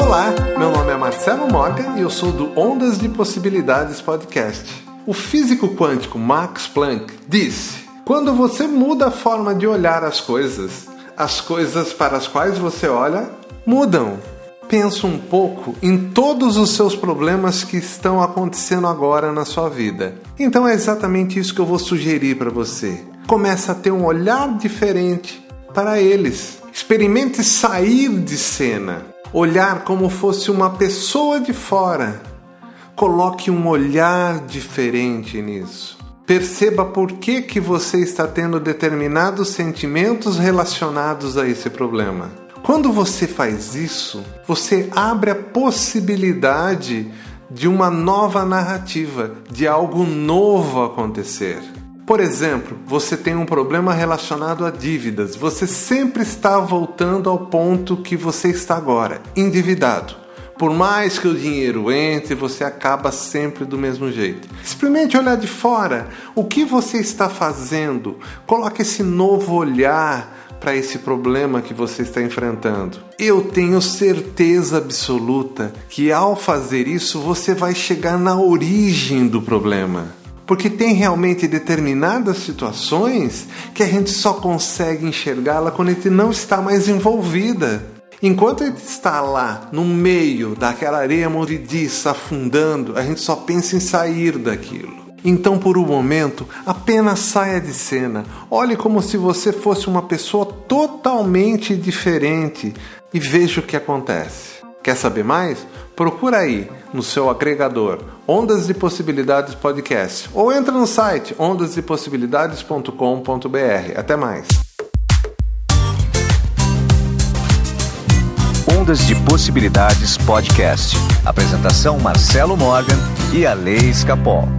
Olá, meu nome é Marcelo Morgan e eu sou do Ondas de Possibilidades Podcast. O físico quântico Max Planck disse: quando você muda a forma de olhar as coisas, as coisas para as quais você olha mudam. Pensa um pouco em todos os seus problemas que estão acontecendo agora na sua vida. Então é exatamente isso que eu vou sugerir para você. Começa a ter um olhar diferente para eles. Experimente sair de cena, olhar como fosse uma pessoa de fora. Coloque um olhar diferente nisso. Perceba por que, que você está tendo determinados sentimentos relacionados a esse problema. Quando você faz isso, você abre a possibilidade de uma nova narrativa, de algo novo acontecer. Por exemplo, você tem um problema relacionado a dívidas. Você sempre está voltando ao ponto que você está agora, endividado. Por mais que o dinheiro entre, você acaba sempre do mesmo jeito. Experimente olhar de fora. O que você está fazendo? Coloque esse novo olhar para esse problema que você está enfrentando. Eu tenho certeza absoluta que ao fazer isso você vai chegar na origem do problema. Porque tem realmente determinadas situações que a gente só consegue enxergá-la quando a gente não está mais envolvida. Enquanto ele está lá, no meio daquela areia movediça, afundando, a gente só pensa em sair daquilo. Então, por um momento, apenas saia de cena. Olhe como se você fosse uma pessoa totalmente diferente e veja o que acontece. Quer saber mais? Procura aí no seu agregador Ondas de Possibilidades Podcast ou entra no site ondasdepossibilidades.com.br. Até mais. Ondas de Possibilidades Podcast. Apresentação Marcelo Morgan e a Lei Escapol.